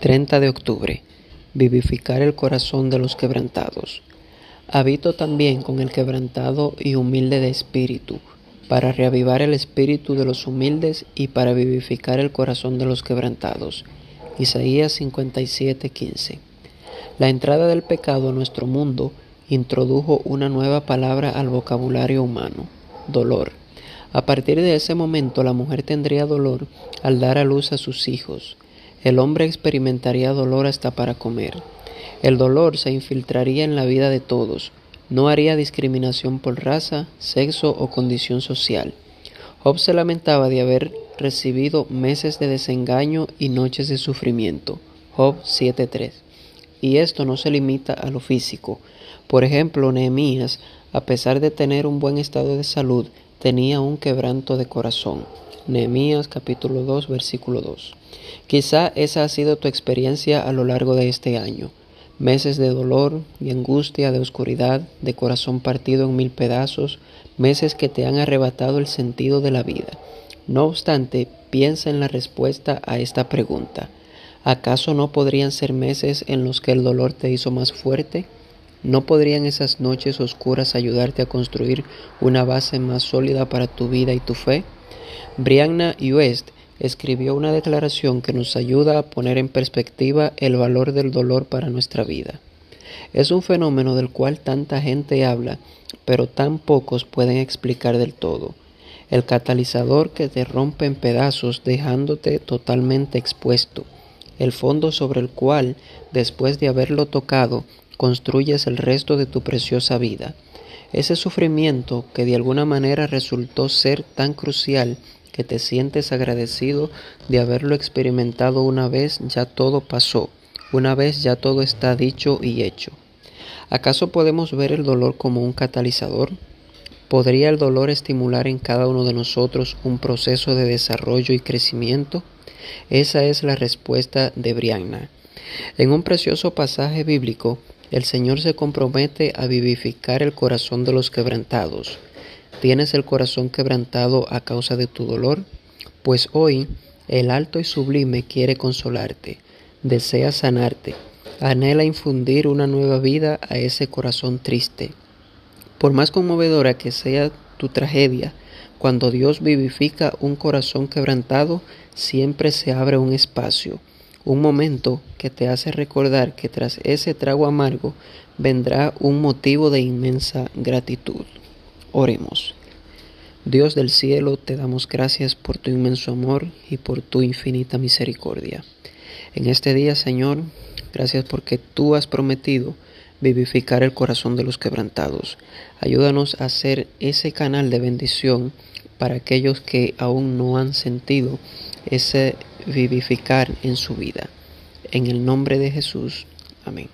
30 de octubre. Vivificar el corazón de los quebrantados. Habito también con el quebrantado y humilde de espíritu, para reavivar el espíritu de los humildes y para vivificar el corazón de los quebrantados. Isaías 57:15. La entrada del pecado a nuestro mundo introdujo una nueva palabra al vocabulario humano, dolor. A partir de ese momento la mujer tendría dolor al dar a luz a sus hijos. El hombre experimentaría dolor hasta para comer. El dolor se infiltraría en la vida de todos. No haría discriminación por raza, sexo o condición social. Job se lamentaba de haber recibido meses de desengaño y noches de sufrimiento. Job 7.3. Y esto no se limita a lo físico. Por ejemplo, Nehemías, a pesar de tener un buen estado de salud, tenía un quebranto de corazón. Nehemías capítulo 2 versículo 2. Quizá esa ha sido tu experiencia a lo largo de este año. Meses de dolor y angustia, de oscuridad, de corazón partido en mil pedazos, meses que te han arrebatado el sentido de la vida. No obstante, piensa en la respuesta a esta pregunta. ¿Acaso no podrían ser meses en los que el dolor te hizo más fuerte? ¿No podrían esas noches oscuras ayudarte a construir una base más sólida para tu vida y tu fe? Brianna West escribió una declaración que nos ayuda a poner en perspectiva el valor del dolor para nuestra vida. Es un fenómeno del cual tanta gente habla, pero tan pocos pueden explicar del todo. El catalizador que te rompe en pedazos dejándote totalmente expuesto. El fondo sobre el cual, después de haberlo tocado, construyes el resto de tu preciosa vida. Ese sufrimiento que de alguna manera resultó ser tan crucial que te sientes agradecido de haberlo experimentado una vez ya todo pasó, una vez ya todo está dicho y hecho. ¿Acaso podemos ver el dolor como un catalizador? ¿Podría el dolor estimular en cada uno de nosotros un proceso de desarrollo y crecimiento? Esa es la respuesta de Brianna. En un precioso pasaje bíblico, el Señor se compromete a vivificar el corazón de los quebrantados. ¿Tienes el corazón quebrantado a causa de tu dolor? Pues hoy el alto y sublime quiere consolarte, desea sanarte, anhela infundir una nueva vida a ese corazón triste. Por más conmovedora que sea tu tragedia, cuando Dios vivifica un corazón quebrantado, siempre se abre un espacio, un momento que te hace recordar que tras ese trago amargo vendrá un motivo de inmensa gratitud. Oremos. Dios del cielo, te damos gracias por tu inmenso amor y por tu infinita misericordia. En este día, Señor, gracias porque tú has prometido vivificar el corazón de los quebrantados. Ayúdanos a ser ese canal de bendición para aquellos que aún no han sentido ese vivificar en su vida. En el nombre de Jesús. Amén.